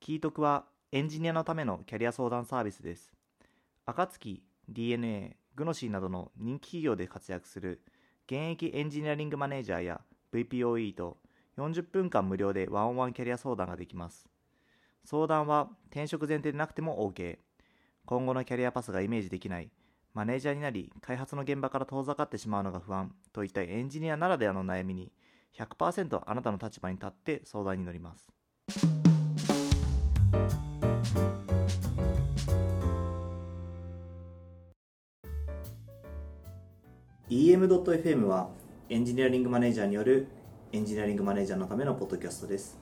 キートクはエンジニアのためのキャリア相談サービスです。暁、DNA、グノシーなどの人気企業で活躍する現役エンジニアリングマネージャーや VPOE と40分間無料でワンオンワンキャリア相談ができます。相談は転職前提でなくても OK。今後のキャリアパスがイメージできない、マネージャーになり開発の現場から遠ざかってしまうのが不安といったエンジニアならではの悩みに100%あなたの立場に立って相談に乗ります。EM.FM はエンジニアリングマネージャーによるエンジニアリングマネージャーのためのポッドキャストです。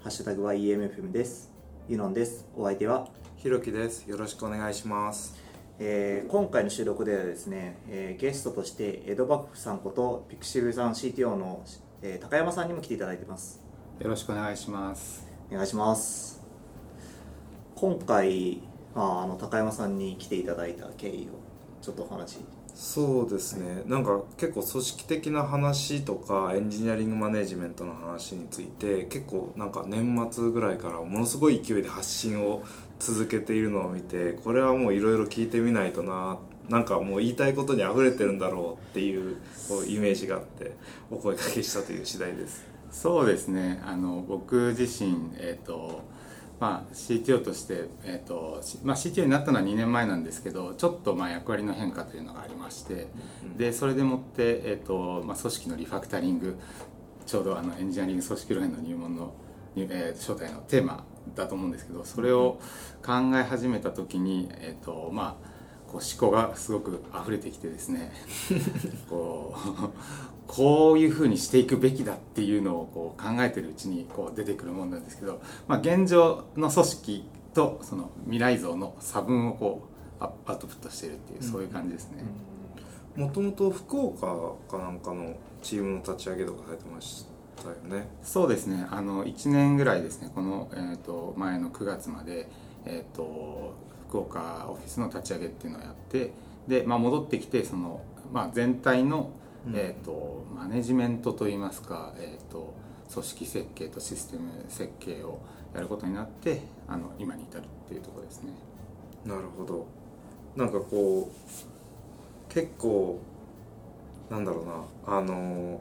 ハッシュタグは EMFM です。ユノンです。お相手は、ひろきです。よろしくお願いします。えー今回の収録ではですね、えーゲストとして江戸幕府さんことピクシブさん CTO の、えー高山さんにも来ていただいてます。よろしくお願いします。お願いします。今回、まあ、あの高山さんに来ていただいた経緯をちょっとお話そうですね。なんか結構組織的な話とかエンジニアリングマネージメントの話について結構なんか年末ぐらいからものすごい勢いで発信を続けているのを見てこれはもういろいろ聞いてみないとななんかもう言いたいことに溢れてるんだろうっていうこうイメージがあってお声かけしたという次第です。そうですね。あの僕自身えっ、とまあ CTO としてえっ、としまあ CTO になったのは2年前なんですけど、ちょっとまあ役割の変化というのがありまして、でそれでもってえっ、とまあ組織のリファクタリングちょうどあのエンジニアリング組織論への入門の、えー招待のテーマだと思うんですけど、それを考え始めた時にえっ、とまあこう思考がすごく溢れてきてですね こうこういうふうにしていくべきだっていうのをこう考えてるうちにこう出てくるものなんですけど、まあ、現状の組織とその未来像の差分をこうアアウトプットしているっていうそういう感じですね、もともと福岡かなんかのチームの立ち上げとかされてましたよね。そうですねあの1年ぐらいですねこの、えー、と前の9月まで、えー、と福岡オフィスの立ち上げっていうのをやってで、まあ、戻ってきてその、まあ、全体の、えー、とマネジメントといいますか、えー、と組織設計とシステム設計をやることになってあの今に至るっていうところですね。なるほど。なんかこう結構なんだろうなあの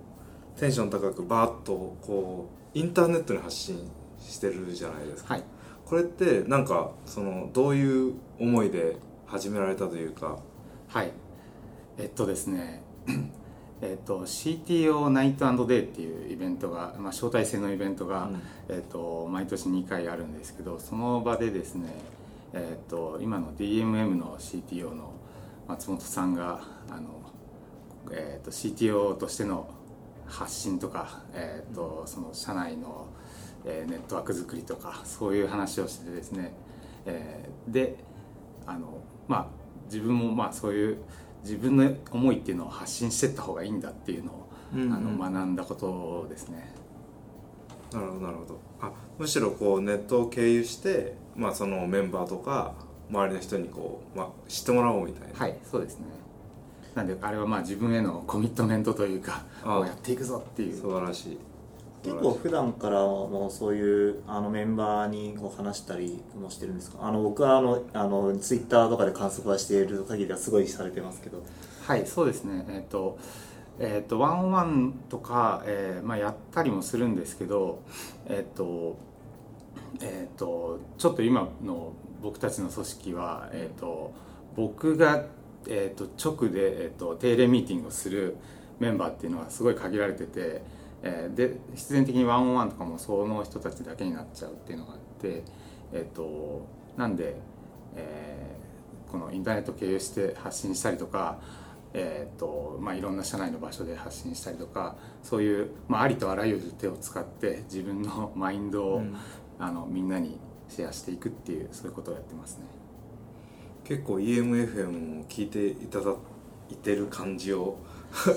テンション高くバーッとこうインターネットに発信してるじゃないですか、はい。これってなんかそのどういう思いで始められたというか。はい。えっとですねえっと CTO ナイトデーっていうイベントが、まあ、招待制のイベントが、うん。えっと毎年2回あるんですけどその場でですねえっと今の DMM の CTO の松本さんがあの、えっと CTO としての発信とか、えっとその社内の、えーネットワーク作りとかそういう話をしててですね、えーであのまあ自分もまあそういう自分の思いっていうのを発信していった方がいいんだっていうのを、うんうん。あの学んだことですね。なるほどなるほど。あむしろこうネットを経由して、まあ、そのメンバーとか周りの人にこう、まあ、知ってもらおうみたいな、はいそうですね。なんであれはまあ自分へのコミットメントというかあ。こうやっていくぞっていう。素晴らしい結構普段からもうそういうあのメンバーにこう話したりもしてるんですか？あの僕はあのあのツイッターとかで観測はしている限りはすごいされてますけど。はいそうですね。えっ、とえっ、とワンワンとか、えーまあ、やったりもするんですけどえっ、とえっ、とちょっと今の僕たちの組織はえっ、と僕が、えー、と直で、えー、と定例ミーティングをするメンバーっていうのはすごい限られてて、えーで必然的にワンオンワンとかもその人たちだけになっちゃうっていうのがあってえっ、となんで、えーこのインターネットを経由して発信したりとかえーとまあ、いろんな社内の場所で発信したりとかそういう、まあ、ありとあらゆる手を使って自分の マインドを、うん。あのみんなにシェアしていくっていうそういうことをやってますね。結構 EMFM を聞いていただいてる感じを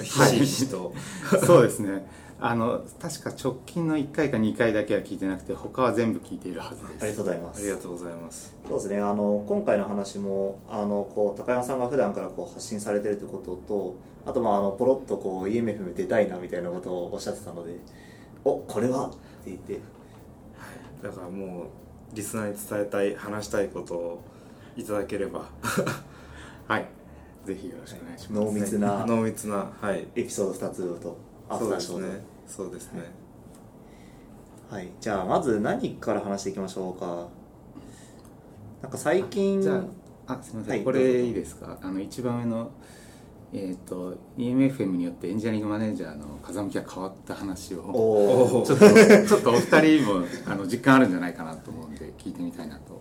ひしひしと。そうですねあの確か直近の1回か2回だけは聞いてなくて他は全部聞いているはずです。ありがとうございます。ありがとうございます。そうですねあの今回の話もあのこう高山さんが普段からこう発信されてるということとあとまああのポロッとこう EMF 出たいなみたいなことをおっしゃってたのでおこれは？って言って。だからもうリスナーに伝えたい話したいことをいただければ。はい。ぜひよろしくお願いします。濃密な濃密なはい。エピソード2つとアフそうターショーですねそうですね、はい、じゃあまず何から話していきましょうか？なんか最近じゃああすみません、はいこれいいですか？あの一番上のえっ、と EMFM によってエンジニアリングマネージャーの風向きが変わった話を ちょっとちょっとお二人も あの実感あるんじゃないかなと思うんで聞いてみたいなと。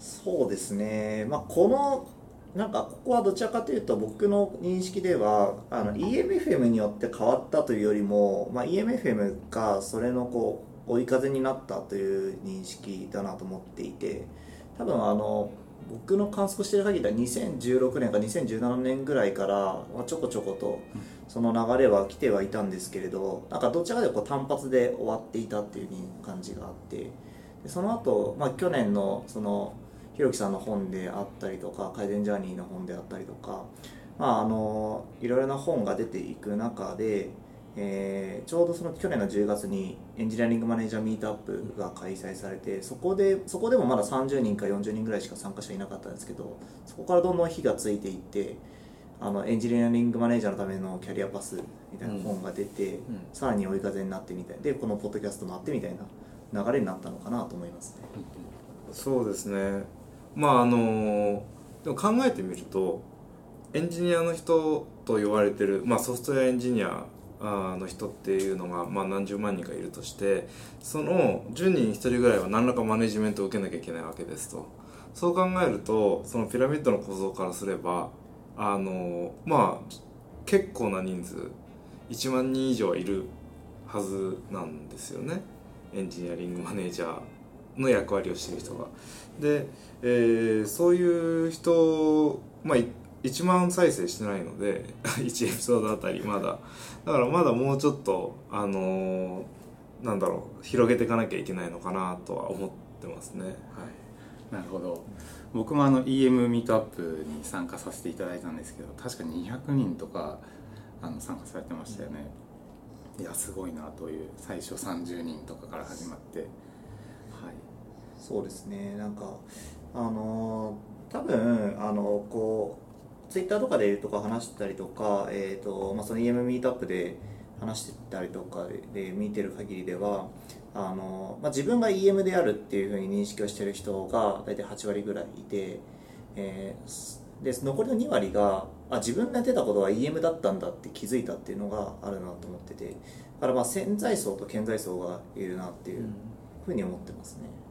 そうですね。まあこのなんかここはどちらかというと僕の認識ではあの EMFM によって変わったというよりも、まあ、EMFM がそれのこう追い風になったという認識だなと思っていて多分あの僕の観測している限りは2016年か2017年ぐらいから、まあ、ちょこちょことその流れは来てはいたんですけれどなんかどちらかというとこう単発で終わっていたっていう感じがあってでその後、まあ去年のそのひろきさんの本であったりとか改善ジャーニーの本であったりとか、まあ、あのいろいろな本が出ていく中で、えーちょうどその去年の10月にエンジニアリングマネージャーミートアップが開催されてそこでそこでもまだ30人か40人ぐらいしか参加者いなかったんですけどそこからどんどん火がついていってあのエンジニアリングマネージャーのためのキャリアパスみたいな本が出て、ん。さらに追い風になってみたいでこのポッドキャストもあってみたいな流れになったのかなと思いますね。そうですねまああのでも考えてみるとエンジニアの人と言われてる、まあ、ソフトウェアエンジニアの人っていうのが、まあ、何十万人かいるとしてその10人1人ぐらいは何らかマネジメントを受けなきゃいけないわけですと。そう考えるとそのピラミッドの構造からすればあのまあ結構な人数1万人以上いるはずなんですよね。エンジニアリングマネージャー。の役割をしてる人が。で、えーそういう人まあい1万再生してないので 1エピソードあたりまだ。だからまだもうちょっとあのーなんだろう広げていかなきゃいけないのかなとは思ってますね。はい。なるほど。僕もあの EM ミートアップに参加させていただいたんですけど確か200人とかあの参加されてましたよね、いやすごいなという最初30人とかから始まって。そうですねなんかあの多分あのこうツイッターとかでとか話してたりとか、えーとまあ、その EM ミートアップで話してたりとかでで見てる限りではあの、まあ、自分が EM であるっていうふうに認識をしてる人が大体8割ぐらいいて、えーで残りの2割があ自分がやってたことは EM だったんだって気づいたっていうのがあるなと思っててだからまあ潜在層と顕在層がいるなっていうふうに思ってますね。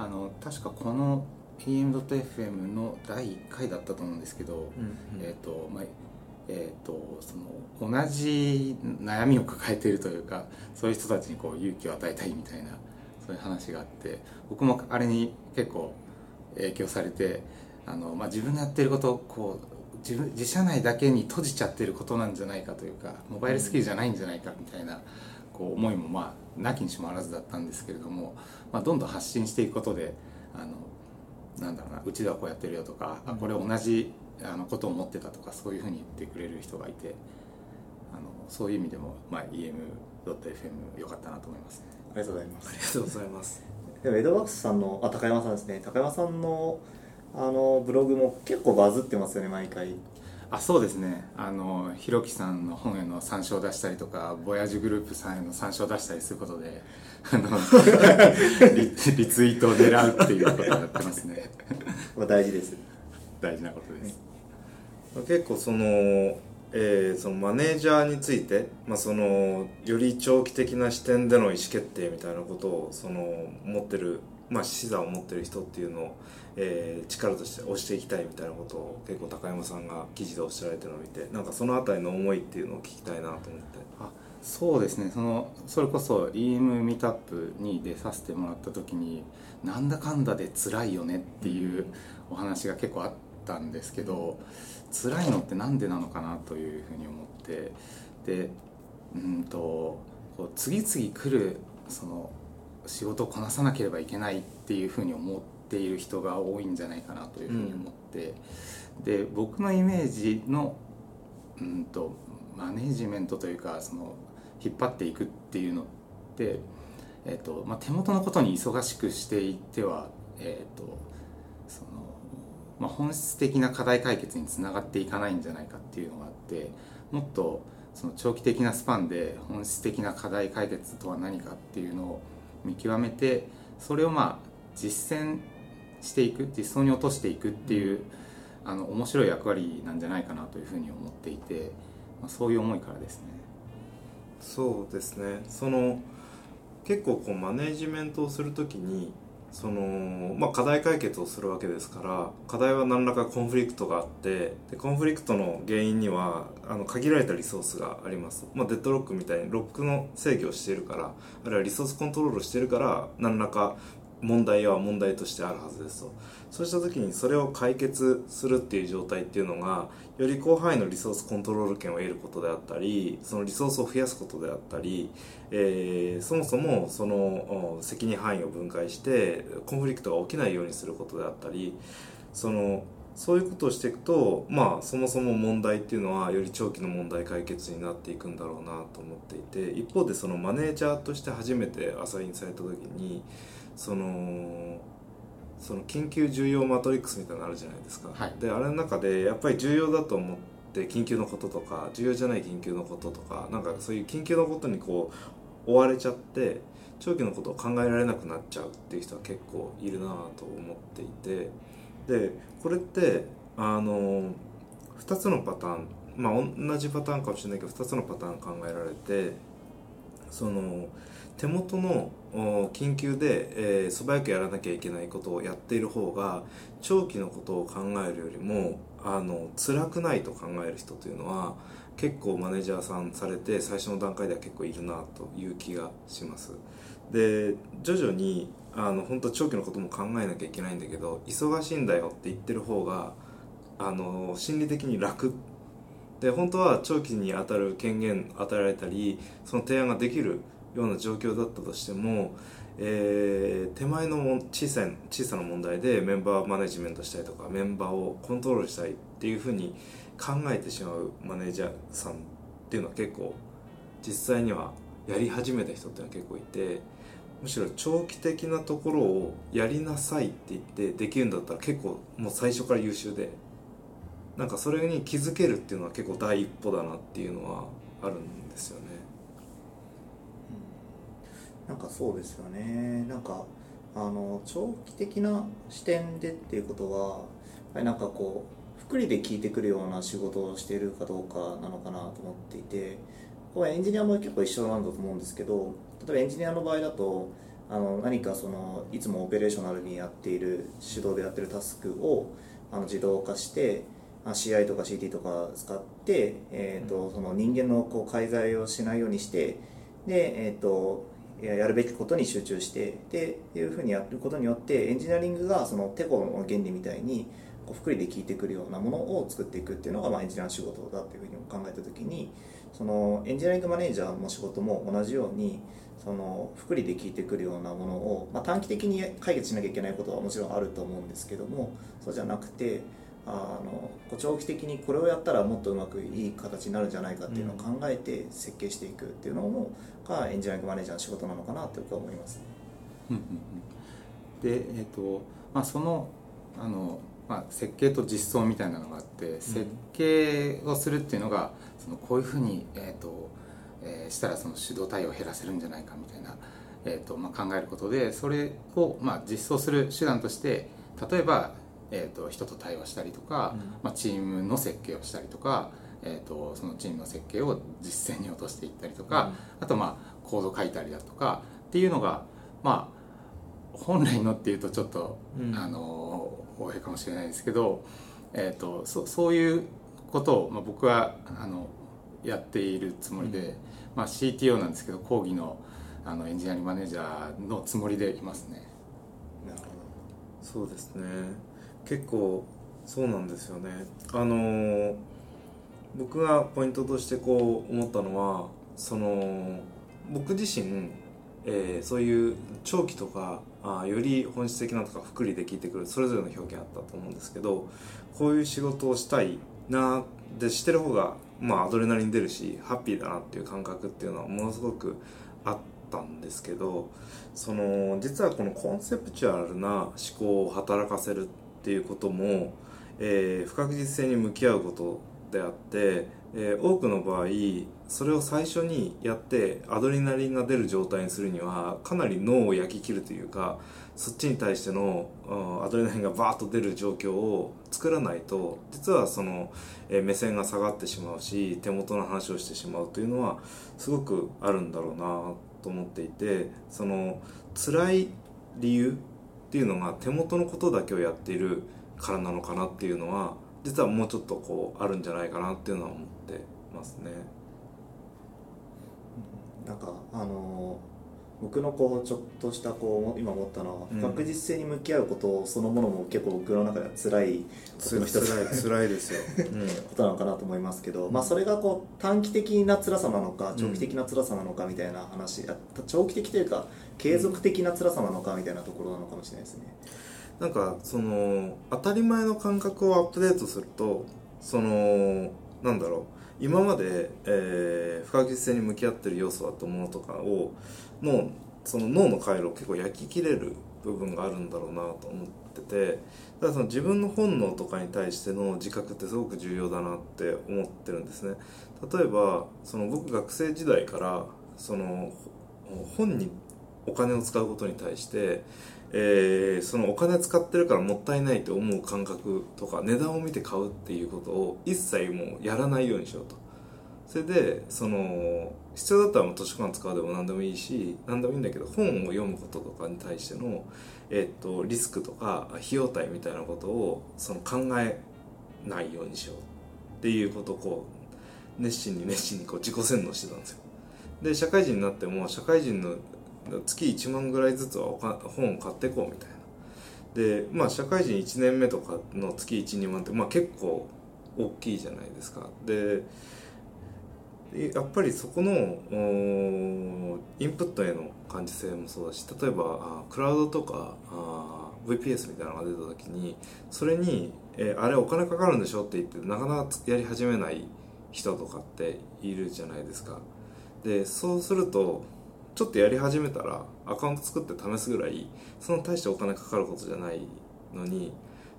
あの確かこの EM.FM の第1回だったと思うんですけど、えっ、とまあえー、とその同じ悩みを抱えているというかそういう人たちにこう勇気を与えたいみたいなそういう話があって僕もあれに結構影響されてあの、まあ、自分がやってることをこう自分自社内だけに閉じちゃってることなんじゃないかというかモバイルスキルじゃないんじゃないかみたいなこう思いもまあなきにしもあらずだったんですけれども、まあ、どんどん発信していくことであのなんだろうなうちではこうやってるよとか、あこれ同じあのことを思ってたとかそういうふうに言ってくれる人がいてあのそういう意味でも、まあ、EM.FM 良かったなと思いますね。ありがとうございます。ありがとうございます。でもエドワックスさんのあ高山さんですね。高山さんのあのブログも結構バズってますよね毎回あそうですね。あのひろきさんの本への参照を出したりとかボヤージュグループさんへの参照を出したりすることであの リリツイートを狙うっていうことをやってますね。これ大事です。大事なことです、結構その,、えーそのマネージャーについて、まあ、そのより長期的な視点での意思決定みたいなことをその持ってる、まあ、視座を持ってる人っていうのを、えー力として押していきたいみたいなことを結構高山さんが記事でおっしゃられてるのを見てなんかそのあたりの思いっていうのを聞きたいなと思って。あそうですね。そのそれこそ EM ミートアップに出させてもらった時になんだかんだで辛いよねっていうお話が結構あったんですけど辛いのってなんでなのかなというふうに思ってでうんとこう次々来るその仕事をこなさなければいけないっていうふうに思っている人が多いんじゃないかなというふうに思って、で僕のイメージのうんとマネジメントというかその引っ張っていくっていうのってえーとまあ、手元のことに忙しくしていっては、えーとそのまあ、本質的な課題解決につながっていかないんじゃないかっていうのがあってもっとその長期的なスパンで本質的な課題解決とは何かっていうのを見極めてそれをまあ実践していく実装に落としていくっていうあの面白い役割なんじゃないかなというふうに思っていて、まあ、そういう思いからですね。そうですねその結構こうマネジメントをするときにその、まあ、課題解決をするわけですから課題は何らかコンフリクトがあってでコンフリクトの原因にはあの限られたリソースがあります、まあ、デッドロックみたいにロックの制御をしているからあるいはリソースコントロールをしているから何らか問題は問題としてあるはずですと。そうした時にそれを解決するっていう状態っていうのがより広範囲のリソースコントロール権を得ることであったりそのリソースを増やすことであったり、えー、そもそもその責任範囲を分解してコンフリクトが起きないようにすることであったりそのそういうことをしていくと、まあ、そもそも問題っていうのはより長期の問題解決になっていくんだろうなと思っていて一方でそのマネージャーとして初めてアサインされた時にそのその緊急重要マトリックスみたいなのあるじゃないですか、はい、であれの中でやっぱり重要だと思って緊急のこととか重要じゃない緊急のこととかなんかそういう緊急のことにこう追われちゃって長期のことを考えられなくなっちゃうっていう人は結構いるなと思っていて。でこれってあの2つのパターンまあ同じパターンかもしれないけど2つのパターン考えられてその手元の緊急で、えー、素早くやらなきゃいけないことをやっている方が長期のことを考えるよりもあの辛くないと考える人というのは結構マネージャーさんされて最初の段階では結構いるなという気がします。で徐々にあの本当長期のことも考えなきゃいけないんだけど忙しいんだよって言ってる方があの心理的に楽。で本当は長期に当たる権限与えられたりその提案ができるような状況だったとしても、えー、手前のも小さい小さな問題でメンバーマネジメントしたりとかメンバーをコントロールしたいっていうふうに考えてしまうマネージャーさんっていうのは結構実際にはやり始めた人っていうのは結構いてむしろ長期的なところをやりなさいって言ってできるんだったら結構もう最初から優秀でなんかそれに気づけるっていうのは結構第一歩だなっていうのはあるんですよね。なんかそうですよね。なんかあの長期的な視点でっていうことはやっぱりなんかこう福利で聞いてくるような仕事をしているかどうかなのかなと思っていてこれエンジニアも結構一緒なんだと思うんですけど例えばエンジニアの場合だとあの何かそのいつもオペレーショナルにやっている手動でやってるタスクをあの自動化して CI とか CT とか使って、えーと、その人間のこう介在をしないようにしてで、えーとやるべきことに集中してでいうふうにやることによってエンジニアリングがそのテコの原理みたいにこう福利で効いてくるようなものを作っていくっていうのが、まあ、エンジニアの仕事だっていうふうに考えた時にそのエンジニアリングマネージャーの仕事も同じようにその福利で効いてくるようなものを、まあ、短期的に解決しなきゃいけないことはもちろんあると思うんですけどもそうじゃなくてあの長期的にこれをやったらもっとうまくいい形になるんじゃないかっていうのを考えて設計していくっていうのもがエンジニアリングマネージャーの仕事なのかなと僕は思います、ね。で、えーとまあ、そのあの、まあ、設計と実装みたいなのがあって設計をするっていうのがそのこういうふうに、えーとえー、したらその手動対応を減らせるんじゃないかみたいな、えーとまあ、考えることでそれを、まあ、実装する手段として例えばえーと、人と対話したりとか、うん、まあ、チームの設計をしたりとか、えーと、そのチームの設計を実践に落としていったりとか、うん、あとまあコード書いたりだとかっていうのがまあ本来のっていうとちょっと、うん、あの大変かもしれないですけど、えーと、そそういうことを、まあ、僕はあのやっているつもりで、まあ、CTO なんですけど講義のあのエンジニアリングマネージャーのつもりでいますね。そうですね結構そうなんですよね。あの僕がポイントとしてこう思ったのはその僕自身、えー、そういう長期とかあより本質的なとか福利で聞いてくるそれぞれの表現あったと思うんですけどこういう仕事をしたいなでしてる方が、まあ、アドレナリン出るしハッピーだなっていう感覚っていうのはものすごくあっったんですけどその実はこのコンセプチュアルな思考を働かせるっていうことも、えー不確実性に向き合うことであって、えー多くの場合それを最初にやってアドレナリンが出る状態にするにはかなり脳を焼き切るというかそっちに対してのうんアドレナリンがバーッと出る状況を作らないと実はその、えー目線が下がってしまうし手元の話をしてしまうというのはすごくあるんだろうなと思っていてその辛い理由っていうのが手元のことだけをやっているからなのかなっていうのは実はもうちょっとこうあるんじゃないかなっていうのは思ってますね。なんかあの僕のこうちょっとしたこう今思ったのはうん不確実性に向き合うことそのものも結構僕の中では辛いつ僕の一つ辛い辛いですよ。うんことなのかなと思いますけど、まあ、それがこう短期的な辛さなのか長期的な辛さなのかみたいな話、あ長期的というか継続的な辛さなのかみたいなところなのかもしれないですね。なんかその当たり前の感覚をアップデートするとそのなんだろう今まで、えー不確実性に向き合ってる要素だったものとかをのその脳の回路を結構焼き切れる部分があるんだろうなと思っててだからその自分の本能とかに対しての自覚ってすごく重要だなって思ってるんですね。例えばその僕学生時代からその本にお金を使うことに対してえーそのお金使ってるからもったいないと思う感覚とか値段を見て買うっていうことを一切もうやらないようにしようと。それでその必要だったらもう図書館使うでも何でもいいし何でもいいんだけど本を読むこととかに対しての、えっとリスクとか費用対みたいなことをその考えないようにしようっていうことをこう熱心に熱心にこう自己洗脳してたんですよ。で社会人になっても社会人の月1万ぐらいずつはおか本を買っていこうみたいな。でまあ社会人1年目とかの月12万ってまあ結構大きいじゃないですか。でやっぱりそこのインプットへの感受性もそうだし例えばクラウドとかあ VPS みたいなのが出た時にそれに、えーあれお金かかるんでしょって言ってなかなかやり始めない人とかっているじゃないですか。でそうするとちょっとやり始めたらアカウント作って試すぐらいその大してお金かかることじゃないのに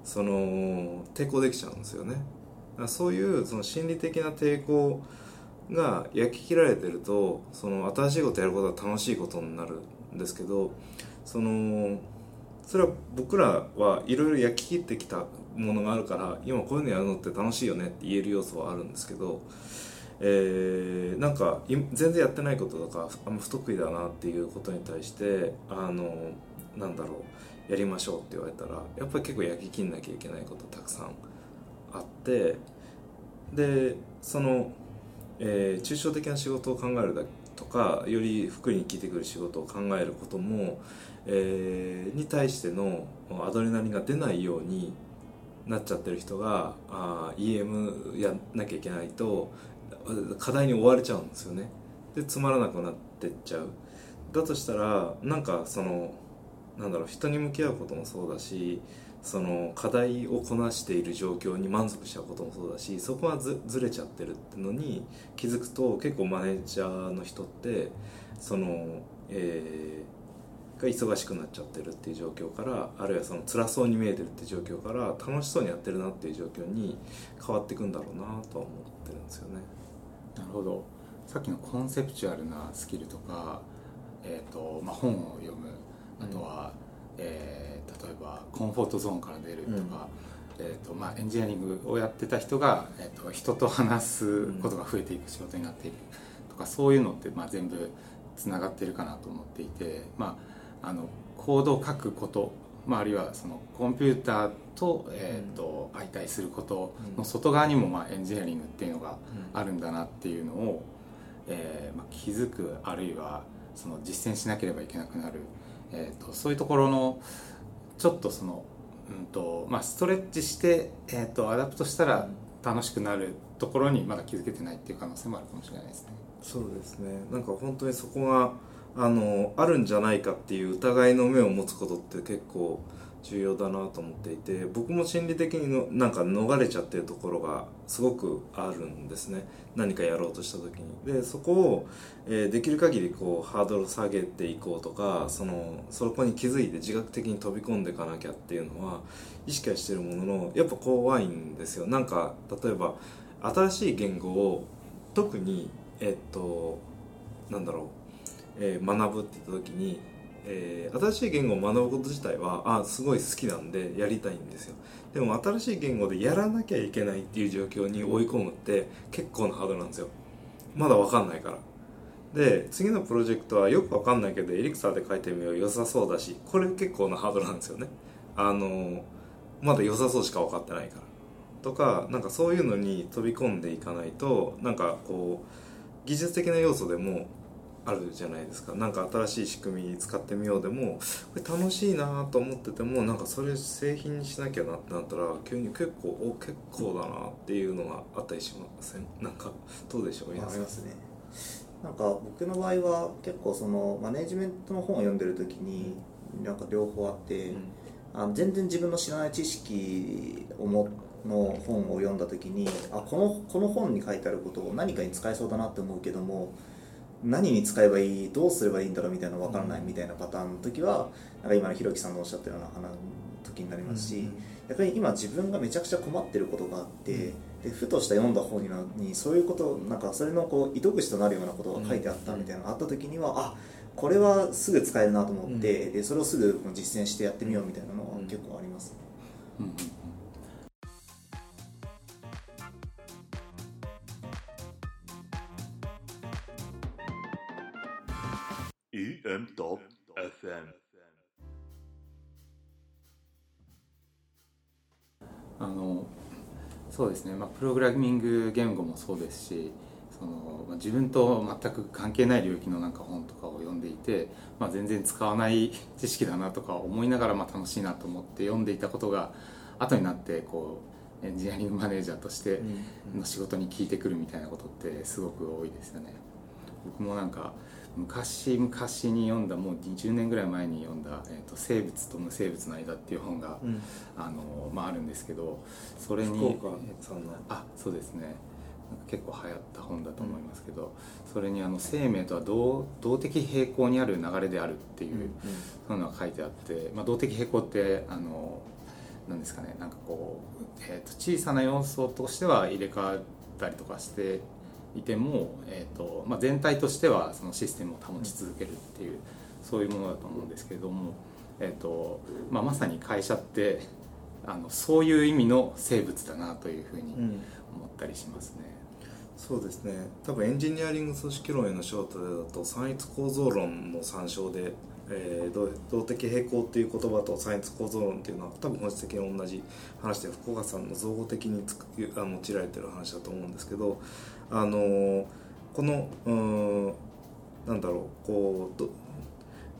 その抵抗できちゃうんですよね。そういうその心理的な抵抗が焼き切られてるとその新しいことやることが楽しいことになるんですけどそのそれは僕らはいろいろ焼き切ってきたものがあるから今こういうのやるのって楽しいよねって言える要素はあるんですけどえーなんか全然やってないこととかあんま不得意だなっていうことに対してあのなんだろうやりましょうって言われたらやっぱり結構焼き切んなきゃいけないことたくさんあってでその、えー抽象的な仕事を考えるだとかより福に効いてくる仕事を考えることも、えーに対してのアドレナリンが出ないようになっちゃってる人があ EM やんなきゃいけないと課題に追われちゃうんですよねでつまらなくなってっちゃうだとしたらなんかそのなんだろう人に向き合うこともそうだしその課題をこなしている状況に満足しちゃうこともそうだしそこはずずれちゃってるってのに気づくと結構マネージャーの人ってその、えーが忙しくなっちゃってるっていう状況からあるいはその辛そうに見えてるって状況から楽しそうにやってるなっていう状況に変わっていくんだろうなとは思ってるんですよね。なるほど。さっきのコンセプチュアルなスキルとか、えーとまあ、本を読む。あとは、えー例えばコンフォートゾーンから出るとか、えーとまあ、エンジニアリングをやってた人が、えー、と人と話すことが増えていく仕事になっているとかそういうのって、まあ、全部つながってるかなと思っていて、まあ、あのコードを書くこと、まあ、あるいはそのコンピューターと,、えーと相対することの外側にも、まあ、エンジニアリングっていうのがあるんだなっていうのを、えーまあ、気づくあるいはその実践しなければいけなくなる、えー、とそういうところのちょっとその、うんとまあ、ストレッチして、えー、と adapt したら楽しくなるところにまだ気づけてないっていう可能性もあるかもしれないですね。そうですね。なんか本当にそこがあのあるんじゃないかっていう疑いの目を持つことって結構重要だなと思っていて僕も心理的にのなんか逃れちゃってるところがすごくあるんですね。何かやろうとした時に。でそこを、えーできる限りこうハードル下げていこうとかそのそこに気づいて自覚的に飛び込んでいかなきゃっていうのは意識はしてるもののやっぱ怖いんですよ。なんか例えば新しい言語を特にえっとなんだろう、えー学ぶって言った時に、えー新しい言語を学ぶこと自体はあすごい好きなんでやりたいんですよ。でも新しい言語でやらなきゃいけないっていう状況に追い込むって結構なハードルなんですよ。まだ分かんないから。で次のプロジェクトはよく分かんないけどエリクサーで書いてみよう。良さそうだしこれ結構なハードルなんですよね。あのまだ良さそうしか分かってないから。とかなんかそういうのに飛び込んでいかないとなんかこう技術的な要素でもあるじゃないですか。なんか新しい仕組み使ってみようでもこれ楽しいなと思っててもなんかそれ製品にしなきゃなってなったら急に結構お結構だなっていうのがあったりしません？なんかどうでしょうありますね。なんか僕の場合は結構そのマネジメントの本を読んでる時になんか両方あって、あの全然自分の知らない知識をもの本を読んだ時にあこのこの本に書いてあることを何かに使えそうだなって思うけども何に使えばいいどうすればいいんだろうみたいなの分からないみたいなパターンの時はなんか今のひろきさんのおっしゃったような話時になりますし、逆に今自分がめちゃくちゃ困ってることがあって、でふとした読んだ本にそういうことなんかそれのこう糸口となるようなことが書いてあったみたいなのがあった時には、あこれはすぐ使えるなと思って、でそれをすぐ実践してやってみようみたいなのは結構あります、うんうんうん EM.FM あのそうですね、まあ、プログラミング言語もそうですしその、まあ、自分と全く関係ない領域のなんか本とかを読んでいて、まあ、全然使わない知識だなとか思いながらまあ楽しいなと思って読んでいたことが後になってこうエンジニアリングマネージャーとしての仕事に効いてくるみたいなことってすごく多いですよね。僕もなんか昔昔に読んだもう20年ぐらい前に読んだ「えー、と生物と無生物の間」っていう本が、うん。あのまあ、あるんですけどそれに福岡さんの。あそうですね。結構流行った本だと思いますけど、それにあの生命とは動動的平衡にある流れであるっていう、そういうのが書いてあって、まあ、動的平衡ってあのなんですかね。なんかこう、えー、と小さな要素としては入れ替わったりとかしていても、えーとまあ、全体としてはそのシステムを保ち続けるっていう、そういうものだと思うんですけれども、えーとまあ、まさに会社ってあのそういう意味の生物だなというふうにうん思ったりしますね。そうですね多分エンジニアリング組織論への焦点だと三一構造論の参照で、えー動動的平衡っていう言葉と三一構造論っていうのは多分本質的に同じ話で福岡さんの造語的につくあの用いられてる話だと思うんですけどあのこのうんなんだろうこうど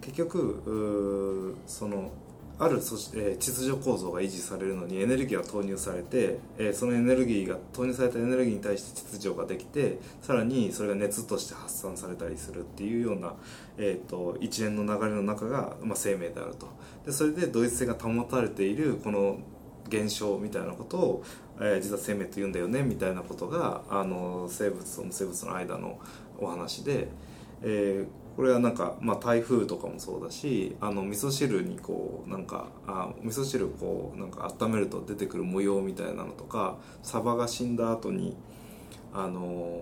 結局そのある組織、えー秩序構造が維持されるのにエネルギーが投入されて、えーそのエネルギーが投入されたエネルギーに対して秩序ができてさらにそれが熱として発散されたりするっていうような、えー、と一連の流れの中が、まあ、生命であると。でそれで同一性が保たれているこの現象みたいなことを、えー実は生命と言うんだよねみたいなことがあの生物と無生物の間のお話で、えーこれはなんか、まあ、台風とかもそうだしあの味噌汁にこうなんかあ味噌汁こうなんか温めると出てくる模様みたいなのとかサバが死んだ後にあの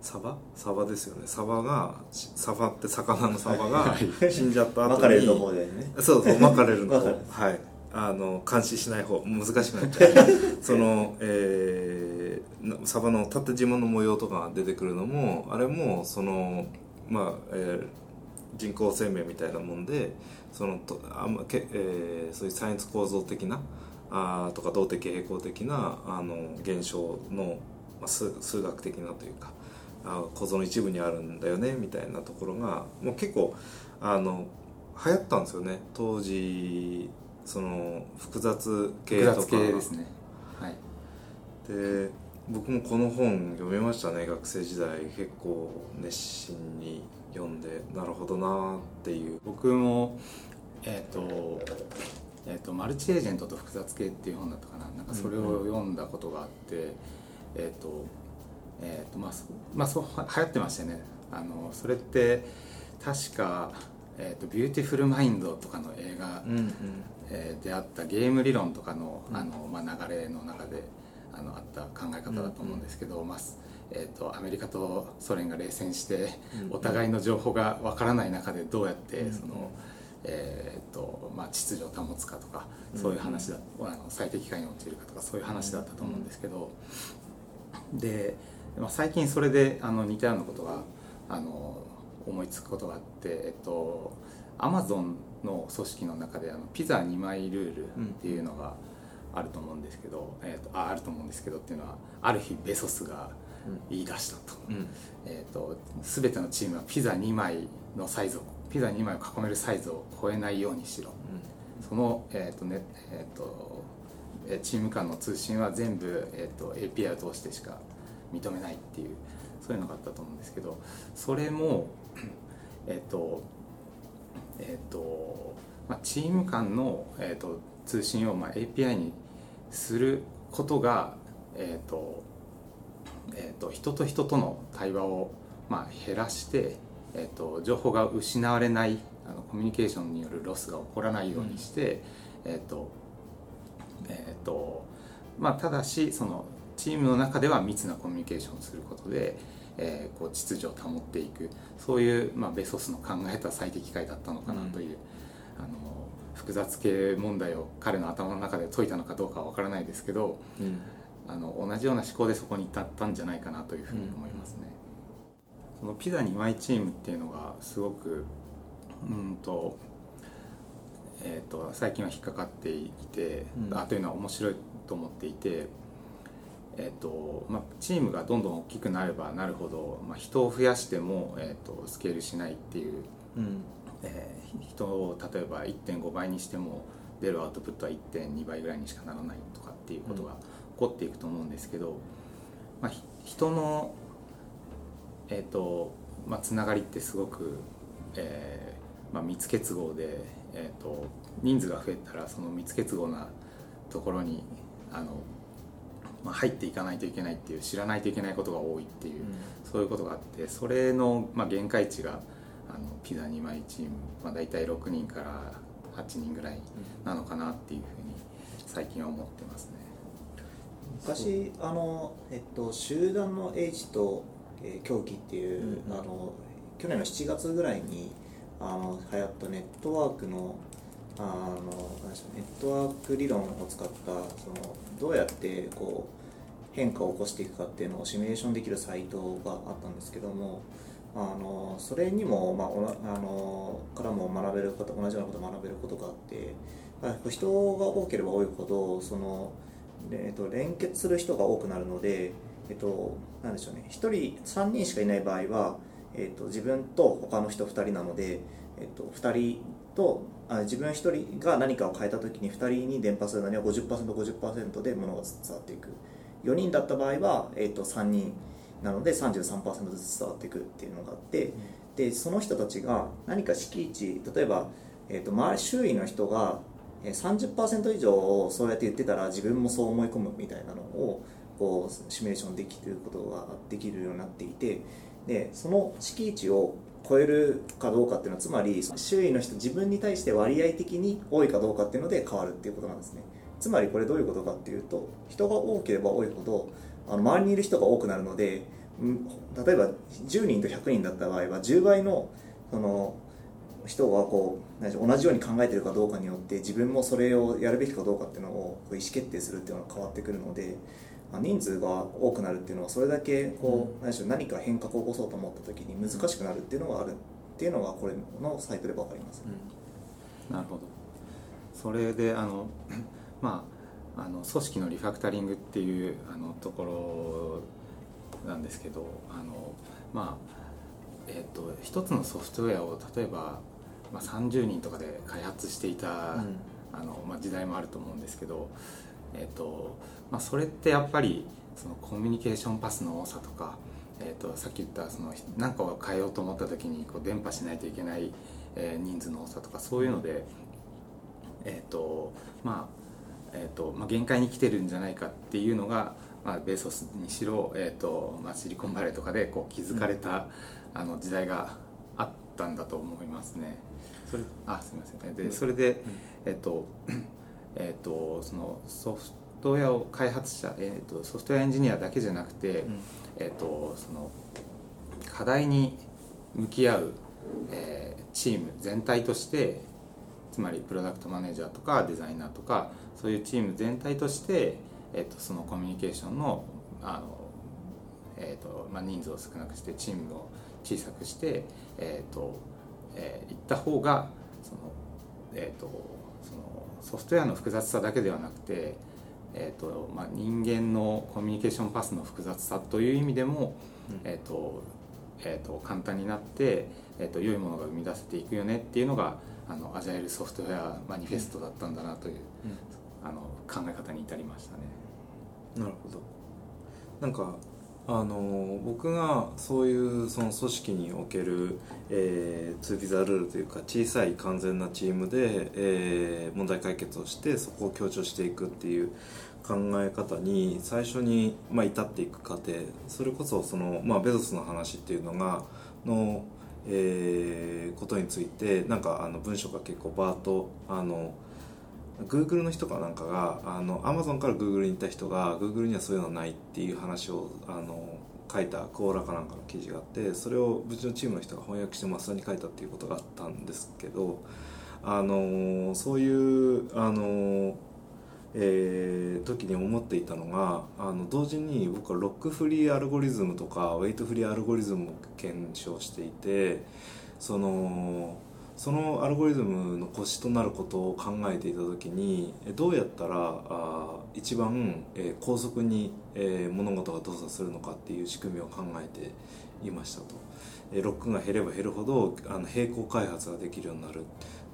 サバ？サバですよね。サバがしサバって魚のサバが死んじゃった後に分かれるところでね。そうそう巻かれるの。わかる。はいあの監視しない方難しくなっちゃう。その、えーなサバの縦縞の模様とかが出てくるのもあれもそのまあ、えー人工生命みたいなもんでそのとあんまけ、えーそういうサイエンス構造的なあーとか動的平衡的なあの現象の、まあ、数数学的なというかあ構造の一部にあるんだよねみたいなところがもう結構あの流行ったんですよね。当時その複雑系複とか。雑系ですね。はい。で僕もこの本読みましたね学生時代。結構熱心に読んでなるほどなっていう。僕もえっ、とえーと「マルチエージェントと複雑系」っていう本だったかな。なんかそれを読んだことがあって、えっ、とえっ、とまあそまあそうは流行ってましたよね。あのそれって確か「えー、と Beautiful Mind」とかの映画、うんうんえーであったゲーム理論とかのあの、まあ、流れの中であのあった考え方だと思うんですけど、まあすえー、とアメリカとソ連が冷戦して、お互いの情報がわからない中でどうやってその、えーとまあ、秩序を保つかとかそういう話だ、あの最適化に陥るかとかそういう話だったと思うんですけど、で、まあ、最近それであの似たようなことがあの思いつくことがあって、えっと、アマゾンの組織の中であのピザ2枚ルールっていうのがあると思うんですけど、えっと、ああると思うんですけどっていうのはある日ベソスが言い出したと,、うん。えっと全てのチームはピザ2枚のサイズをピザ2枚を囲めるサイズを超えないようにしろ、その、えーとねえー、とえーチーム間の通信は全部、えー、と API を通してしか認めないっていうそういうのがあったと思うんですけどそれもえっ、とえっ、と、まあ、チーム間の、えー、と通信を、まあ、API にすることがえっ、とえー、と人と人との対話を、まあ、減らして、えー、と情報が失われないあのコミュニケーションによるロスが起こらないようにして、えっ、とえっ、とまあただしそのチームの中では密なコミュニケーションをすることで、えーこう秩序を保っていくそういう、まあ、ベソスの考えた最適解だったのかなという、あの複雑系問題を彼の頭の中で解いたのかどうかは分からないですけど、うん。あの同じような思考でそこに至ったんじゃないかなというふうに思いますね。そのピザ2枚チームっていうのがすごくうんと,、えー、と最近は引っかかっていて、うん。あというのは面白いと思っていて、えーとまあ、チームがどんどん大きくなればなるほど、まあ、人を増やしても、えー、とスケールしないっていううん。えー人を例えば1.5倍にしても出るアウトプットは1.2倍ぐらいにしかならないとかっていうことが起こっていくと思うんですけど、まあ、ひ人の、えーとまあ、つながりってすごく、えーまあ、密結合で、えー、と人数が増えたらその密結合なところにあの、まあ、入っていかないといけないっていう知らないといけないことが多いっていう、そういうことがあってそれの、まあ、限界値があのピザ2枚チーム、まあ、大体6人から8人ぐらいなのかなっていうふうに最近は思ってますね。昔あの、えっと、集団の英知と、えー狂気っていう、うん。うんあの去年の7月ぐらいにあの流行ったネットワークのあのネットワーク理論を使ったそのどうやってこう変化を起こしていくかっていうのをシミュレーションできるサイトがあったんですけどもあのそれにも、まあ、あのからも学べること同じようなことを学べることがあって人が多ければ多いほどそのえっと、連結する人が多くなるので、えっと、なんでしょうね。1人3人しかいない場合は、えっと、自分と他の人2人なので、えっと、2人とあ自分1人が何かを変えた時に2人に伝播するのには 50%50% で物が伝わっていく。4人だった場合は、えっと、3人なので33%ずつ伝わっていくっていうのがあって、でその人たちが何か敷地例えば、えっと周り周囲の人がえー30%以上そうやって言ってたら自分もそう思い込むみたいなのをこうシミュレーションできることができるようになっていてでその敷地を超えるかどうかっていうのはつまり周囲の人自分に対して割合的に多いかどうかっていうので変わるっていうことなんですね。つまりこれどういうことかっていうと人が多ければ多いほどあの周りにいる人が多くなるのでん例えば10人と100人だった場合は10倍のその人がこう同じように考えてるかどうかによって自分もそれをやるべきかどうかっていうのをこう意思決定するっていうのが変わってくるのでまあ人数が多くなるっていうのはそれだけこう何でしょう何か変革を起こそうと思った時に難しくなるっていうのがあるっていうのがこれのサイトで分かります。なるほど。それであの まああの組織のリファクタリングっていうあのところなんですけどあのまあえっ、と一つのソフトウェアを例えば、まあ、30人とかで開発していた、あのまあ、時代もあると思うんですけど、えっとまあ、それってやっぱりそのコミュニケーションパスの多さとか、えっとさっき言ったその何かを変えようと思った時にこう伝播しないといけない、えー人数の多さとかそういうので、えーとまあえーとまあ、限界に来てるんじゃないかっていうのが、まあ、ベーソスにしろ、えーとまあ、シリコンバレーとかでこう築かれた、あの時代があったんだと思いますね。それあすみません。ねでそれで、えっ、とえっ、とそのソフトウェアを開発者、えっとソフトウェアエンジニアだけじゃなくて、うん。えっ、とその課題に向き合う、えーチーム全体としてつまりプロダクトマネージャーとかデザイナーとかそういうチーム全体として、えっとそのコミュニケーションのあの、えっとまあ、人数を少なくしてチームを小さくして、えっとえーいった方がその、えっとそのソフトウェアの複雑さだけではなくて、えっとまあ、人間のコミュニケーションパスの複雑さという意味でも、うん。えっとえー、と簡単になって、えー、と良いものが生み出せていくよねっていうのがあのアジャイルソフトウェアマニフェストだったんだなという、あの考え方に至りましたね。なるほど。なんかあの僕がそういうその組織における、えー、ツービザルールというか小さい完全なチームで、えー問題解決をしてそこを強調していくっていう考え方に最初に、まあ、至っていく過程。それこそその、まあ、ベゾスの話っていうのがの、えーことについてなんかあの文章が結構バーッとあの Google の人かなんかがあの Amazon から Google に行った人が Google にはそういうのはないっていう話をあの書いたクオーラかなんかの記事があってそれをうちのチームの人が翻訳して増田に書いたっていうことがあったんですけどあのそういうあの、えー時に思っていたのがあの同時に僕はロックフリーアルゴリズムとかウェイトフリーアルゴリズムを検証していてそのそのアルゴリズムの腰となることを考えていた時にどうやったらあ一番、えー高速に、えー物事が動作するのかっていう仕組みを考えていましたと、えーロックが減れば減るほどあの並行開発ができるようになる。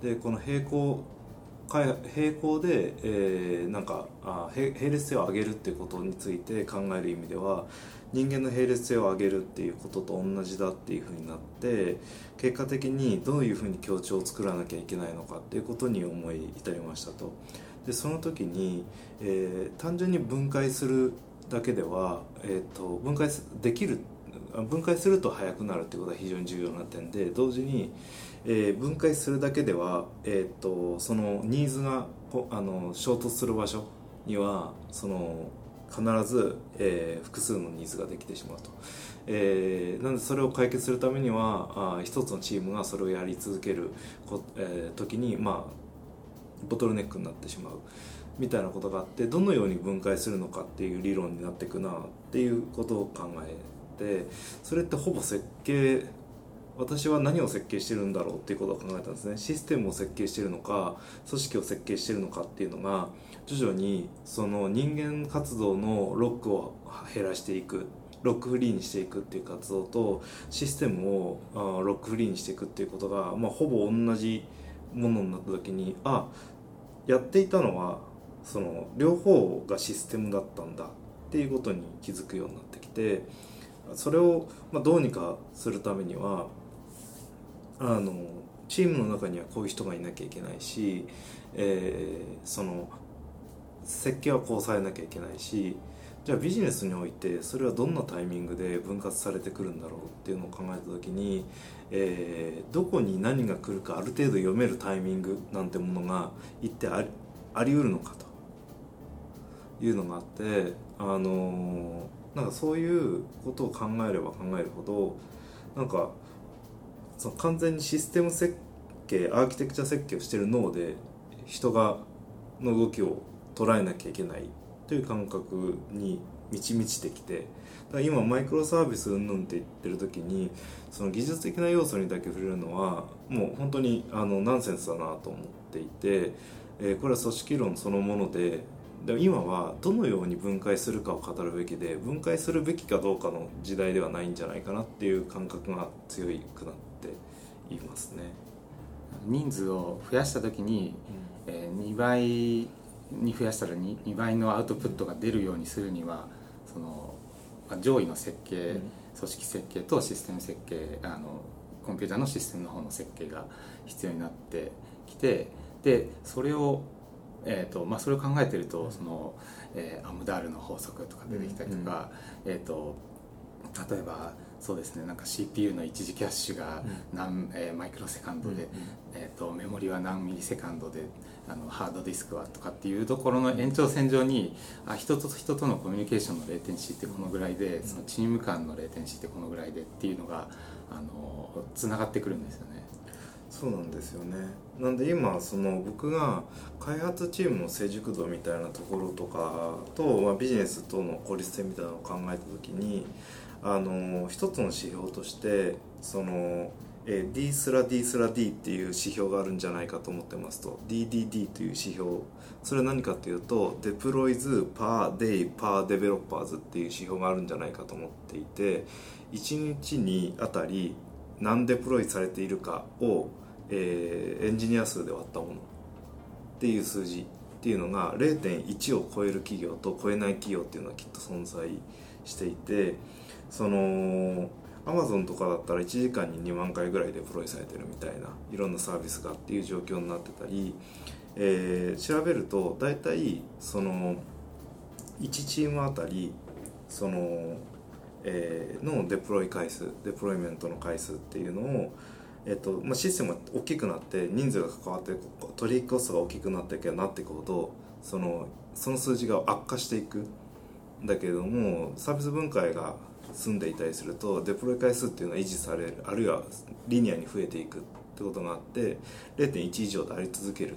でこの並行並行で、えーなんかあ並列性を上げるっていうことについて考える意味では人間の並列性を上げるっていうことと同じだっていうふうになって結果的にどういうふうに協調を作らなきゃいけないのかっていうことに思い至りましたと。でその時に、えー単純に分解するだけでは、えー、と分解できる分解すると速くなるっていうことは非常に重要な点で同時に、えー分解するだけでは、えー、とそのニーズがあの衝突する場所にはその必ず、えー複数のニーズができてしまうと、えーなのでそれを解決するためにはあ一つのチームがそれをやり続けるこ、えー時にまあボトルネックになってしまう。みたいなことがあってどのように分解するのかっていう理論になっていくなっていうことを考えてそれってほぼ設計私は何を設計してるんだろうっていうことを考えたんですね。システムを設計してるのか組織を設計してるのかっていうのが徐々にその人間活動のロックを減らしていくロックフリーにしていくっていう活動とシステムをロックフリーにしていくっていうことが、まあ、ほぼ同じものになった時にあやっていたのはその両方がシステムだったんだっていうことに気づくようになってきてそれをどうにかするためにはあのチームの中にはこういう人がいなきゃいけないし、えーその設計はこうされなきゃいけないしじゃあビジネスにおいてそれはどんなタイミングで分割されてくるんだろうっていうのを考えた時に、えーどこに何が来るかある程度読めるタイミングなんてものが一体ありあり得るのかと。いうのがあって、あのーなんかそういうことを考えれば考えるほどなんかその完全にシステム設計アーキテクチャ設計をしてる脳で人がの動きを捉えなきゃいけないという感覚に満ち満ちてきてだから今マイクロサービスうんぬんって言ってる時にその技術的な要素にだけ触れるのはもう本当にあのナンセンスだなと思っていて、えーこれは組織論そのものでで今はどのように分解するかを語るべきで分解するべきかどうかの時代ではないんじゃないかなっていう感覚が強くなっていますね。人数を増やした時に、えー2倍に増やしたら 2, 2倍のアウトプットが出るようにするにはそのまあ上位の設計、うん。組織設計とシステム設計あのコンピューターのシステムの方の設計が必要になってきてでそれをえーとまあ、それを考えてるとその、えーアムダールの法則とか出てきたりとか、えー、と例えばそうですね。なんか CPU の一時キャッシュが何、えーマイクロセカンドで、えー、とメモリは何ミリセカンドであのハードディスクはとかっていうところの延長線上にあ人と人とのコミュニケーションのレーテンシーってこのぐらいでそのチーム間のレーテンシーってこのぐらいでっていうのがあのつながってくるんですよね。そうなんですよね。なんで今その僕が開発チームの成熟度みたいなところとかと、まあ、ビジネスとの効率性みたいなのを考えた時にあの一つの指標としてそのえー D スラ D スラ D っていう指標があるんじゃないかと思ってますと。DDD という指標。それは何かというと Deploys per day per developers っていう指標があるんじゃないかと思っていて1日にあたり何デプロイされているかを、えーエンジニア数で割ったもの。っていう数字っていうのが0.1を超える企業と超えない企業っていうのはきっと存在していてそのアマゾンとかだったら1時間に2万回ぐらいデプロイされてるみたいないろんなサービスがっていう状況になってたり、えー調べると大体その1チームあたりその、えーのデプロイ回数デプロイメントの回数っていうのを、えっとまあ、システムが大きくなって人数が関わって取引コストが大きくなっていけばなっていくほどそのその数字が悪化していく。んだけれどもサービス分解が済んでいたりするとデプロイ回数っていうのは維持されるあるいはリニアに増えていくってことがあって0.1以上であり続けるっ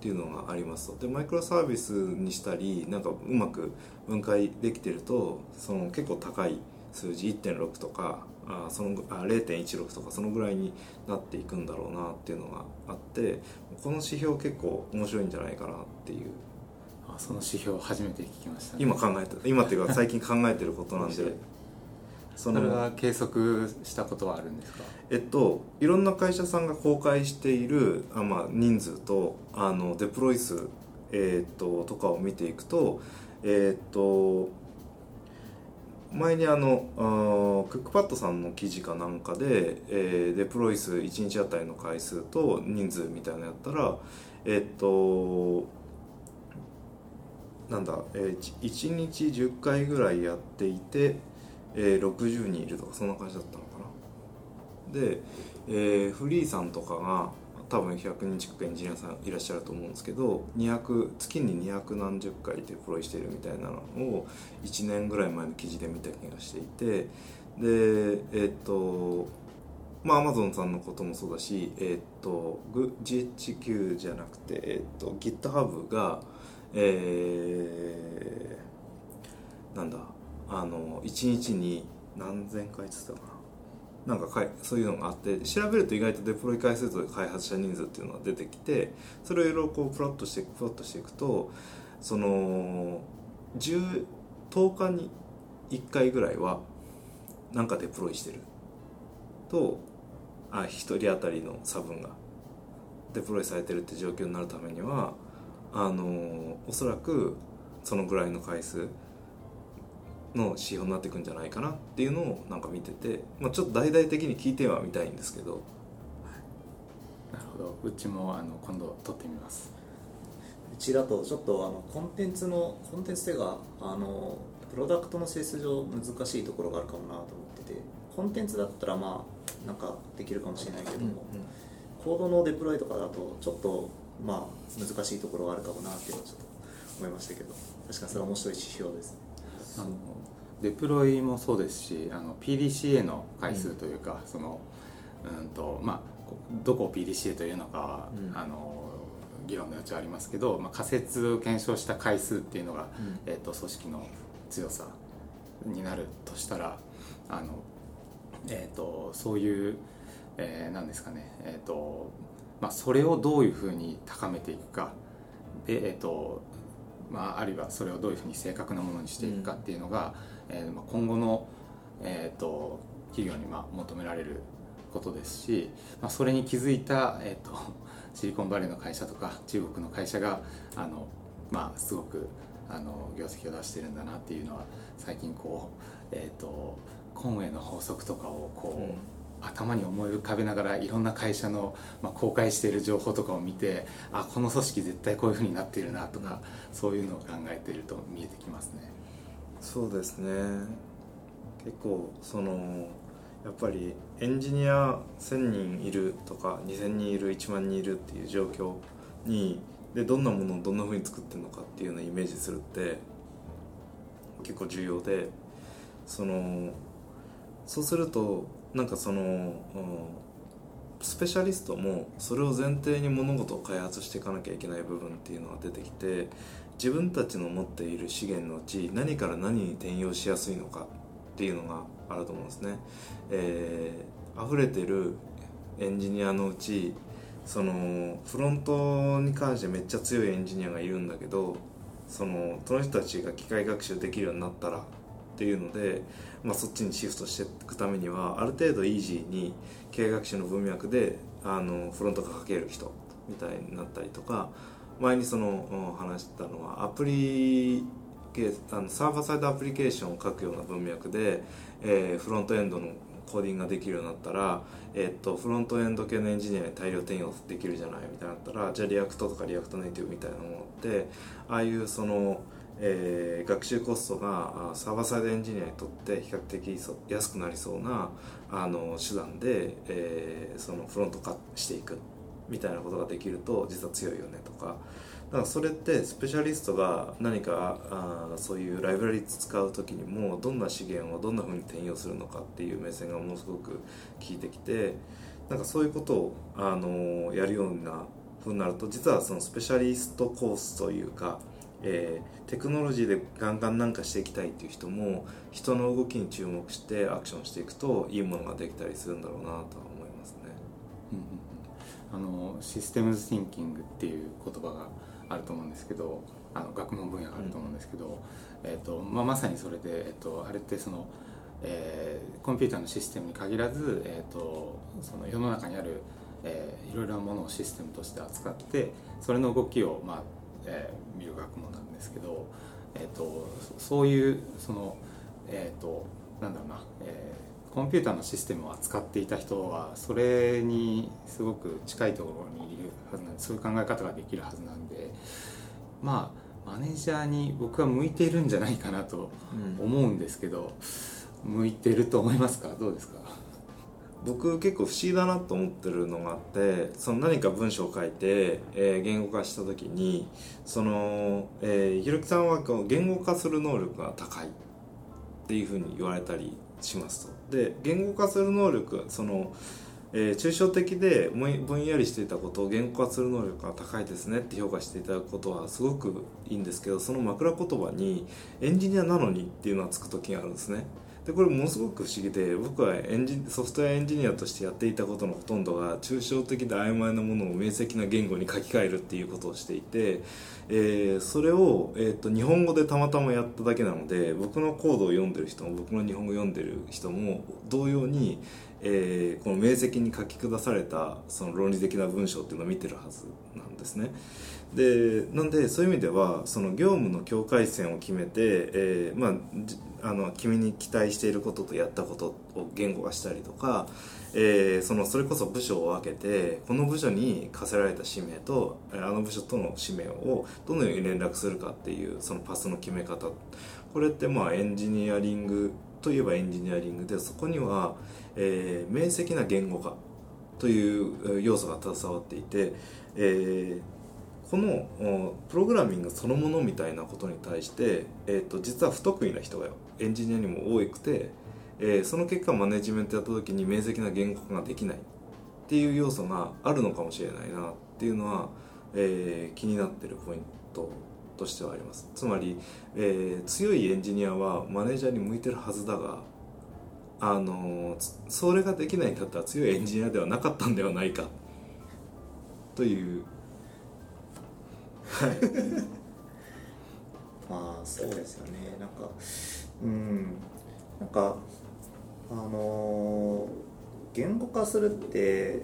ていうのがありますと。でマイクロサービスにしたりなんかうまく分解できてるとその結構高い数字1.6とかあそのあ0.16とかそのぐらいになっていくんだろうなっていうのがあってこの指標結構面白いんじゃないかなっていう。あその指標初めて聞きました、ね、今考えて今っていうか最近考えてることなんでそそれは計測したことはあるんですか？えっと、いろんな会社さんが公開しているあ、まあ、人数とあのデプロイ数、えっと、とかを見ていくと,、えっと前にあのあークックパッドさんの記事かなんかで、えーデプロイ数1日あたりの回数と人数みたいなのやったらえっとなんだ、えー、1日10回ぐらいやっていて、えー60人いるとかそんな感じだったのかな。で、えーフリーさんとかが多分100人近くエンジニアさんいらっしゃると思うんですけど200月に200何十回デプロイしてるみたいなのを1年ぐらい前の記事で見た気がしていてでえっ、とまあ、アマゾンさんのこともそうだし、えっと、GHQ じゃなくて、えっと、GitHub が、えーなんだ、あの、1日に何千回っつったかな。なんかかいそういうのがあって調べると意外とデプロイ回数と開発者人数っていうのが出てきてそれをいろいろこうプロットしていくプロットしていくとその10 10日に1回ぐらいはなんかデプロイしてるとあ1人当たりの差分がデプロイされてるって状況になるためにはあのおそらくそのぐらいの回数の指標になっていくんじゃないかなっていうのをなんか見てて、まあ、ちょっと大々的に聞いてはみたいんですけど。なるほど。うちもあの今度撮ってみます。うちだとちょっとあのコンテンツのコンテンツというかあのプロダクトの性質上難しいところがあるかもなと思っててコンテンツだったらまあなんかできるかもしれないけども、コードのデプロイとかだとちょっとまあ難しいところがあるかもなっていうのはちょっと思いましたけど確かにそれは面白い指標ですねあのデプロイもそうですしあの PDCA の回数というか、そのうんとまあこどこを PDCA というのかは、うん。あの議論の余地はありますけど、まあ、仮説を検証した回数っていうのが、うん。えっと組織の強さになるとしたらあの、えっとそういう、えーなんですかね、えっとまあ、それをどういうふうに高めていくかで、えっとまあ、あるいはそれをどういうふうに正確なものにしていくかっていうのが、えーまあ、今後の、えー、と企業にまあ求められることですし、まあ、それに気づいた、えー、とシリコンバレーの会社とか中国の会社があの、まあ、すごくあの業績を出してるんだなっていうのは最近こう、えー、とコンウェイの法則とかをこう、頭に思い浮かべながらいろんな会社の、まあ、公開している情報とかを見てあこの組織絶対こういうふうになっているなとかそういうのを考えていると見えてきますね。そうですね結構そのやっぱりエンジニア1000人いるとか2000人いる1万人いるっていう状況にでどんなものをどんなふうに作ってるのかっていうのをイメージするって結構重要でそのそうするとなんかその、うんスペシャリストもそれを前提に物事を開発していかなきゃいけない部分っていうのが出てきて自分たちの持っている資源のうち何から何に転用しやすいのかっていうのがあると思うんですね。えー、溢れてるエンジニアのうちそのフロントに関してめっちゃ強いエンジニアがいるんだけどそのその人たちが機械学習できるようになったらっていうので、まあ、そっちにシフトしていくためにはある程度イージーに機械学習の文脈であのフロントが書ける人みたいになったりとか前にその話したのはアプリあのサーバーサイドアプリケーションを書くような文脈で、えー、フロントエンドのコーディングができるようになったら、えー、っとフロントエンド系のエンジニアに大量転用できるじゃないみたいになったらじゃあ React とか React Native みたいなものってああいうその、えー、学習コストがサーバーサイドエンジニアにとって比較的安くなりそうなあの手段で、えー、そのフロント化していくみたいなことができると実は強いよねとか。だからそれってスペシャリストが何かあそういうライブラリ使う時にもどんな資源をどんなふうに転用するのかっていう目線がものすごく効いてきてなんかそういうことをあのやるようなふうになると実はそのスペシャリストコースというか、えー、テクノロジーでガンガンなんかしていきたいっていう人も人の動きに注目してアクションしていくといいものができたりするんだろうなとは思いますね。うんうん、あのシステムズ・ティンキングっていう言葉があると思うんですけどあの学問分野があると思うんですけど、うん、えーとまあ、まさにそれで、えーと、あれってその、えー、コンピューターのシステムに限らず、えーと、その世の中にある、えー、いろいろなものをシステムとして扱ってそれの動きを、まあえー、見る学問なんですけど、えーと、そういうその、えー、となんだろうな、えーコンピューターのシステムを扱っていた人はそれにすごく近いところにいるはずなんでそういう考え方ができるはずなんでまあマネージャーに僕は向いているんじゃないかなと思うんですけど、うん、向いてると思いますか？どうですか？僕結構不思議だなと思ってるのがあってその何か文章を書いて、えー、言語化した時にその、えー、ひろきさんはこう言語化する能力が高い。っていうふうに言われたりしますと。で言語化する能力その、えー、抽象的でぼんやりしていたことを言語化する能力が高いですね。って評価していただくことはすごくいいんですけどその枕言葉にエンジニアなのにっていうのはつく時があるんですね。でこれものすごく不思議で僕はエンジソフトウェアエンジニアとしてやっていたことのほとんどが抽象的で曖昧なものを明晰な言語に書き換えるっていうことをしていて、えー、それを、えーと、日本語でたまたまやっただけなので僕のコードを読んでる人も僕の日本語読んでる人も同様に、えー、この明晰に書き下されたその論理的な文章っていうのを見てるはずなんですね。でなんでそういう意味ではその業務の境界線を決めて、えーまあ、あの君に期待していることとやったことを言語化したりとか、えー、そのそれこそ部署を分けてこの部署に課せられた使命とあの部署との使命をどのように連絡するかっていうそのパスの決め方。これってまあエンジニアリングといえばエンジニアリングでそこには、えー、明晰な言語化という要素が携わっていて、えーこのプログラミングそのものみたいなことに対して、えーと、実は不得意な人がエンジニアにも多くて、えー、その結果マネジメントやった時に明晰な言語化ができない。っていう要素があるのかもしれないなっていうのは、えー、気になってるポイントとしてはあります。つまり、えー、強いエンジニアはマネージャーに向いてるはずだがあのそれができないんだったら強いエンジニアではなかったんではないか。というは いまあそうですよねなんかうんなんかあのー、言語化するって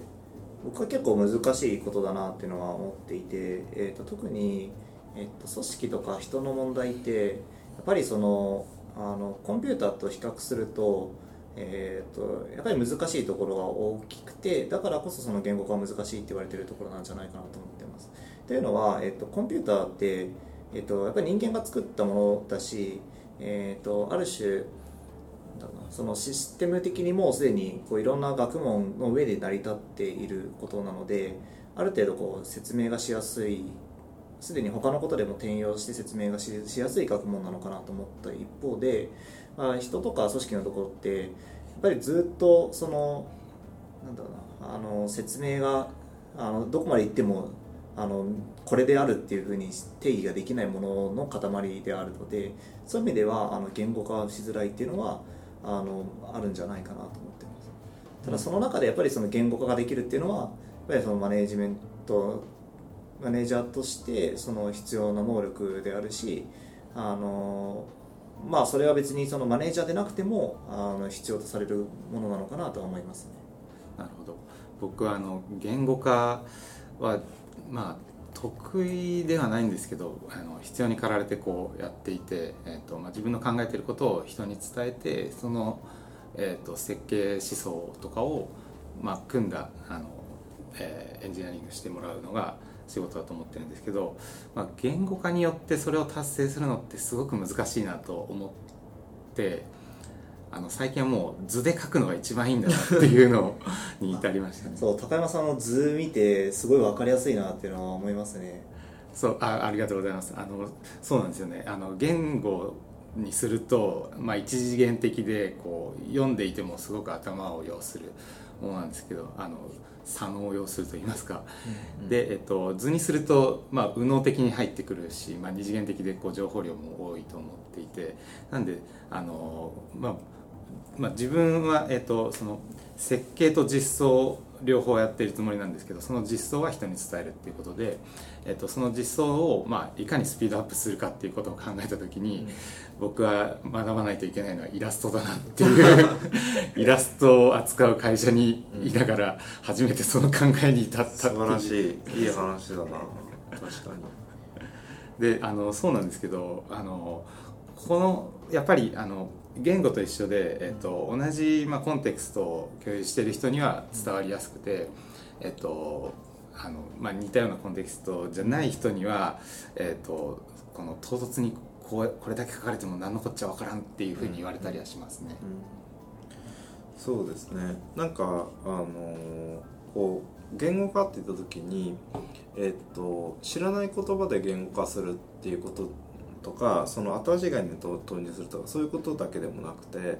僕は結構難しいことだなっていうのは思っていて、えーと、特に、えーと、組織とか人の問題ってやっぱりそのあのコンピューターと比較するとえー、とやっぱり難しいところが大きくてだからこそその言語化が難しいって言われてるところなんじゃないかなと思。というのは、えー、とコンピューターって、えー、とやっぱり人間が作ったものだし、えー、とある種そのシステム的にもうすでにこういろんな学問の上で成り立っていることなのである程度こう説明がしやすいすでに他のことでも転用して説明がししやすい学問なのかなと思った一方で、まあ、人とか組織のところってやっぱりずっとそのなんだろうなあの説明があのどこまで行ってもあのこれであるっていうふうに定義ができないものの塊であるのでそういう意味ではあの言語化しづらいっていうのはあのあるんじゃないかなと思ってます。ただその中でやっぱりその言語化ができるっていうのはやっぱりそのマネージメントマネージャーとしてその必要な能力であるしあのまあそれは別にそのマネージャーでなくてもあの必要とされるものなのかなとは思いますね。なるほど。僕はあの言語化はまあ得意ではないんですけどあの必要に駆られてこうやっていて、えーとまあ、自分の考えてることを人に伝えてその、えー、と設計思想とかを、まあ、組んだあの、えーエンジニアリングしてもらうのが仕事だと思ってるんですけど、まあ、言語化によってそれを達成するのってすごく難しいなと思ってあの最近はもう図で書くのが一番いいんだなっていうのに至りましたね。そう高山さんの図見てすごい分かりやすいなっていうのは思いますね。そうあありがとうございます。あのそうなんですよね。あの言語にすると、まあ、一次元的でこう読んでいてもすごく頭を要するものなんですけどあの左脳を要すると言いますか、で、えっと、図にすると、まあ、右脳的に入ってくるし、まあ、二次元的でこう情報量も多いと思っていて。なんであの、まあまあ、自分は、えっと、その設計と実装両方やっているつもりなんですけどその実装は人に伝えるっていうことで、えっと、その実装を、まあ、いかにスピードアップするかっていうことを考えた時に、僕は学ばないといけないのはイラストだなっていう イラストを扱う会社にいながら初めてその考えに至った素晴らしいいい話だな。確かに。であのそうなんですけどあのこのやっぱりあの言語と一緒で、えっと、同じ、まあ、コンテクストを共有している人には伝わりやすくて、えっとあのまあ、似たようなコンテクストじゃない人には、えっと、この唐突にこうこれだけ書かれても何のこっちゃわからんっていうふうに言われたりはしますね。そうですねなんかあのこう言語化って言った時に、えっと、知らない言葉で言語化するっていうこととかその新しい概念を投入するとかそういうことだけでもなくて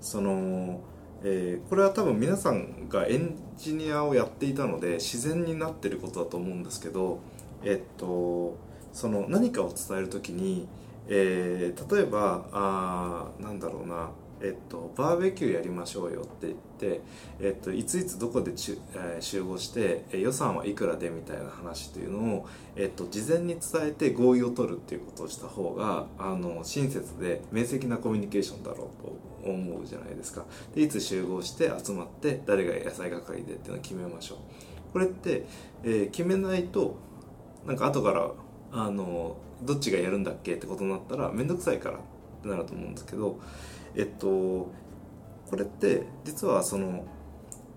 その、えーこれは多分皆さんがエンジニアをやっていたので自然になってることだと思うんですけど、えっと、その何かを伝える時に、えー例えばあなんだろうなえっと、バーベキューやりましょうよって言って、えっと、いついつどこでち、えー集合して、え予算はいくらでみたいな話というのを、えっと、事前に伝えて合意を取るっていうことをした方があの親切で明晰なコミュニケーションだろうと思うじゃないですか。でいつ集合して集まって誰が野菜係でっていうのを決めましょう。これって、えー決めないとなんか後からあのどっちがやるんだっけってことになったら面倒くさいからってなると思うんですけどえっとこれって実はその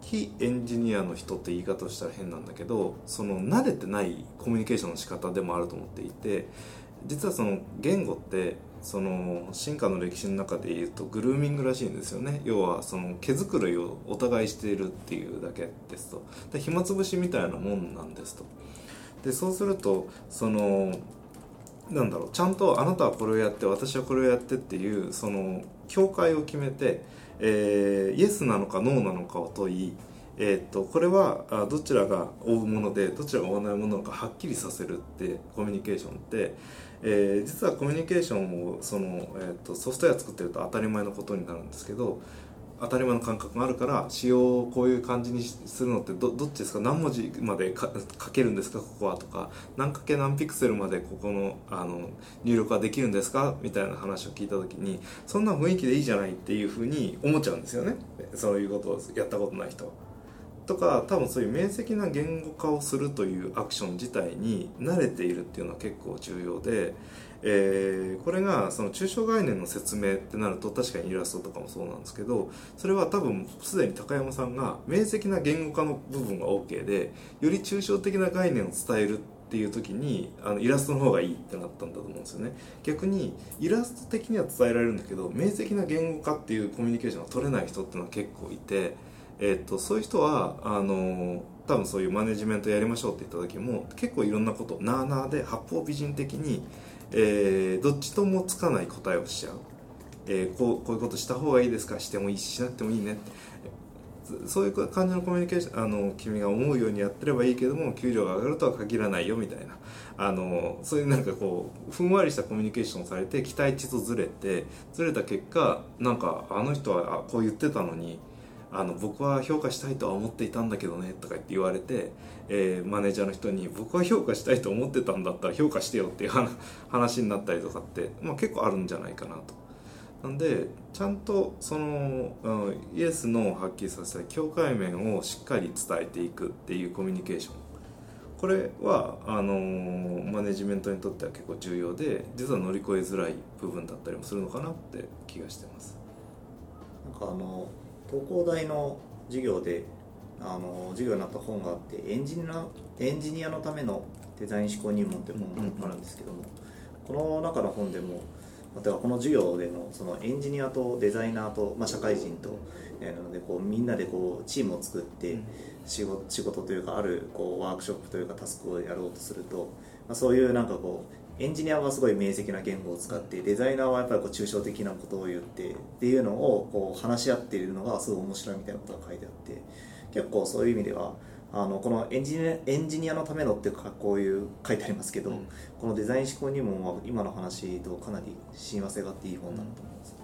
非エンジニアの人って言い方をしたら変なんだけどその慣れてないコミュニケーションの仕方でもあると思っていて実はその言語ってその進化の歴史の中で言うとグルーミングらしいんですよね。要はその毛づくろいをお互いしているっていうだけですと。で暇つぶしみたいなもんなんですと。でそうするとそのなんだろうちゃんとあなたはこれをやって私はこれをやってっていうその境界を決めて、えーイエスなのかノーなのかを問い、えー、とこれはどちらが追うものでどちらが追わないものかはっきりさせるってコミュニケーションって、えー実はコミュニケーションをその、えー、とソフトウェア作ってると当たり前のことになるんですけど当たり前の感覚があるから仕様をこういう感じにするのってどどっちですか？何文字まで書けるんですか？ここはとか。何かけ何ピクセルまでここのあの入力はできるんですか？みたいな話を聞いた時にそんな雰囲気でいいじゃないっていうふうに思っちゃうんですよね。そういうことをやったことない人は。とか多分そういう明晰な言語化をするというアクション自体に慣れているっていうのは結構重要で、えーこれがその抽象概念の説明ってなると確かにイラストとかもそうなんですけどそれは多分すでに高山さんが明晰な言語化の部分が OK でより抽象的な概念を伝えるっていう時にあのイラストの方がいいってなったんだと思うんですよね。逆にイラスト的には伝えられるんだけど明晰な言語化っていうコミュニケーションが取れない人っていうのは結構いて、えー、とそういう人はあの多分そういうマネジメントやりましょうって言った時も結構いろんなことなあなあで八方美人的に、えーどっちともつかない答えをしちゃう、えーこうこういうことした方がいいですか？してもいいししなくてもいいね。ってそういう感じのコミュニケーションあの君が思うようにやってればいいけども給料が上がるとは限らないよみたいな。あのそういうなんかこうふんわりしたコミュニケーションをされて期待値とずれてずれた結果なんかあの人はこう言ってたのにあの僕は評価したいとは思っていたんだけどねとか言って言われて、えーマネージャーの人に僕は評価したいと思ってたんだったら評価してよっていう話になったりとかって、まあ、結構あるんじゃないかなと。なんでちゃんとその、うん、イエスノーをはっきりさせた境界面をしっかり伝えていくっていうコミュニケーションこれはあのーマネジメントにとっては結構重要で実は乗り越えづらい部分だったりもするのかなって気がしてますなんかあの東工大の授業であの授業になった本があってエンジニアエンジニアのためのデザイン思考入門っていう本があるんですけども、この中の本でも例えばこの授業でのそのエンジニアとデザイナーと、まあ、社会人と、えーなのでこうみんなでこうチームを作って仕事仕事というかあるこうワークショップというかタスクをやろうとすると、まあ、そういうなんかこうエンジニアはすごい明晰な言語を使ってデザイナーはやっぱりこう抽象的なことを言ってっていうのをこう話し合っているのがすごい面白いみたいなことが書いてあって結構そういう意味ではあのこのエンジニアエンジニアのためのっていうかこういう書いてありますけど、うん。このデザイン思考入門は今の話とかなり親和性があっていい本だなと思います、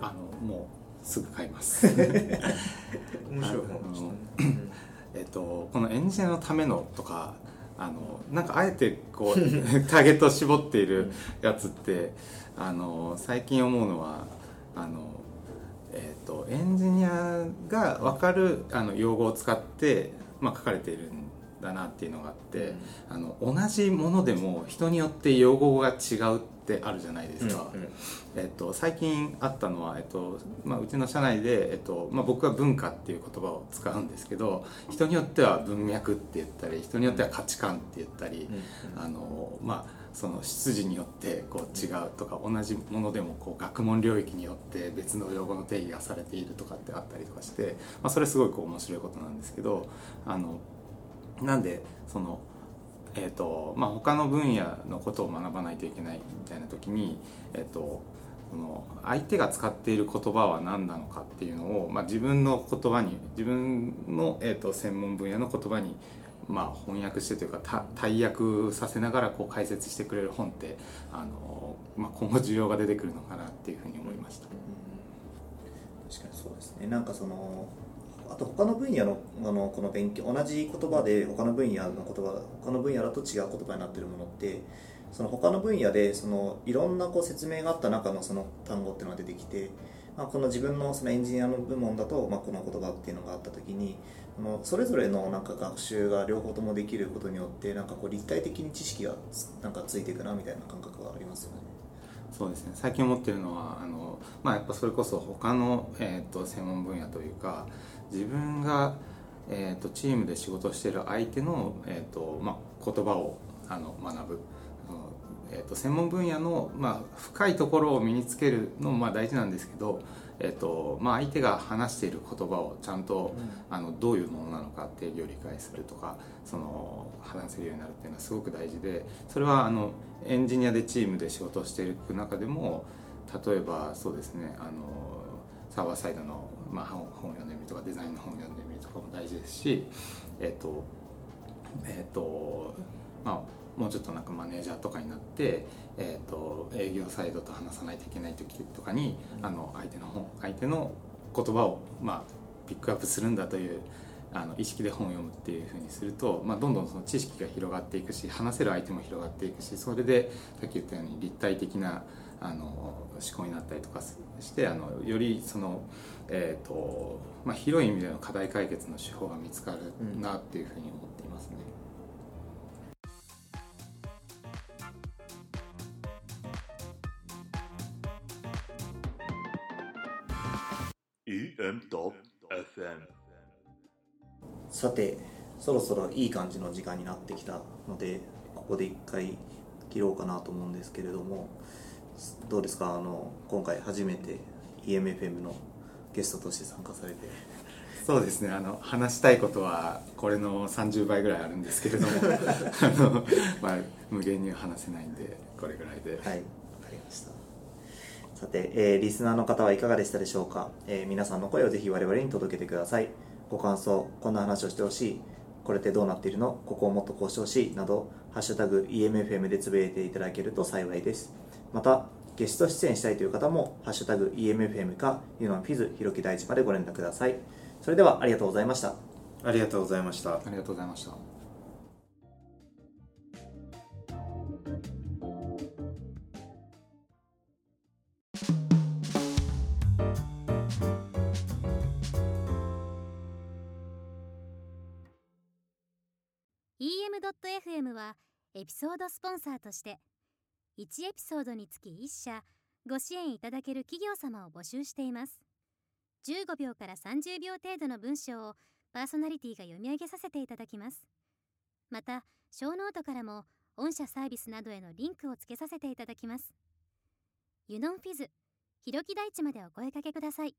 あのもうすぐ買います。面白い本でしたねえっとこのエンジニアのためのとかあのなんかあえてこう ターゲットを絞っているやつってあの最近思うのはあの、とエンジニアが分かるあの用語を使って、まあ、書かれているんだなっていうのがあって、あの同じものでも人によって用語が違うってあるじゃないですか。うんうん。えっと、最近あったのは、えっとまあ、うちの社内で、えっとまあ、僕は文化っていう言葉を使うんですけど人によっては文脈って言ったり人によっては価値観って言ったり、あのまあ、その出自によってこう違うとか同じものでもこう学問領域によって別の用語の定義がされているとかってあったりとかして、まあ、それすごいこう面白いことなんですけどあのなんでそのえーとまあ、他の分野のことを学ばないといけないみたいな時に、えー、とその相手が使っている言葉は何なのかっていうのを、まあ、自分の言葉に自分の、えー、と専門分野の言葉に、まあ、翻訳してというか大訳させながらこう解説してくれる本ってあの、まあ、今後需要が出てくるのかなっていうふうに思いました。確かにそうですねなんかそのあと他の分野のあのこの勉強同じ言葉で他の分野の言葉他の分野だと違う言葉になってるものってその他の分野でそのいろんなこう説明があった中のその単語っていうのが出てきて、まあ、この自分のそのエンジニアの部門だと、まあ、この言葉っていうのがあった時にこのそれぞれのなんか学習が両方ともできることによってなんかこう立体的に知識がつなんかついていくなみたいな感覚がありますよね。そうですね最近思ってるのはあの、まあ、やっぱそれこそ他の、えー、と専門分野というか自分が、えー、とチームで仕事している相手の、えーとまあ、言葉をあの学ぶ。えー、と専門分野の、まあ、深いところを身につけるのもまあ大事なんですけど、えーとまあ、相手が話している言葉をちゃんと、あのどういうものなのか定義を理解するとかその話せるようになるっていうのはすごく大事でそれはあのエンジニアでチームで仕事をしていく中でも例えばそうですねあのサーバーサイドの、まあ、本本を読んでみるとかデザインの本を読んでみるとかも大事ですしえっ、とえっ、とまあもうちょっとなんかマネージャーとかになって、えー、と営業サイドと話さないといけない時とかにあの相手の本相手の言葉を、まあ、ピックアップするんだという、あの意識で本を読むっていうふうにすると、まあ、どんどんその知識が広がっていくし話せる相手も広がっていくしそれでさっき言ったように立体的なあの思考になったりとかしてあのよりその、えーとまあ、広い意味での課題解決の手法が見つかるなっていうふうに思っていますね。EM ト FM さてそろそろいい感じの時間になってきたのでここで一回切ろうかなと思うんですけれどもどうですか？あの今回初めて EMFM のゲストとして参加されて。そうですね。あの話したいことはこれの30倍ぐらいあるんですけれども あの、まあ、無限には話せないんでこれぐらいで、はいわかりましたさて、えーリスナーの方はいかがでしたでしょうか、えー皆さんの声をぜひ我々に届けてください。ご感想こんな話をしてほしい。これってどうなっているの？ここをもっとこうしてほしいなど「ハッシュタグ #EMFM」でつぶやいていただけると幸いです。またゲスト出演したいという方も「ハッシュタグ #EMFM」かユノンフィズひろき大地までご連絡ください。それではありがとうございました。ありがとうございました。ありがとうございました EM.FM はエピソードスポンサーとして1エピソードにつき1社ご支援いただける企業様を募集しています。15秒から30秒程度の文章をパーソナリティが読み上げさせていただきます。またショーノートからも御社サービスなどへのリンクをつけさせていただきます。ユノンフィズひろき大地までお声掛けください。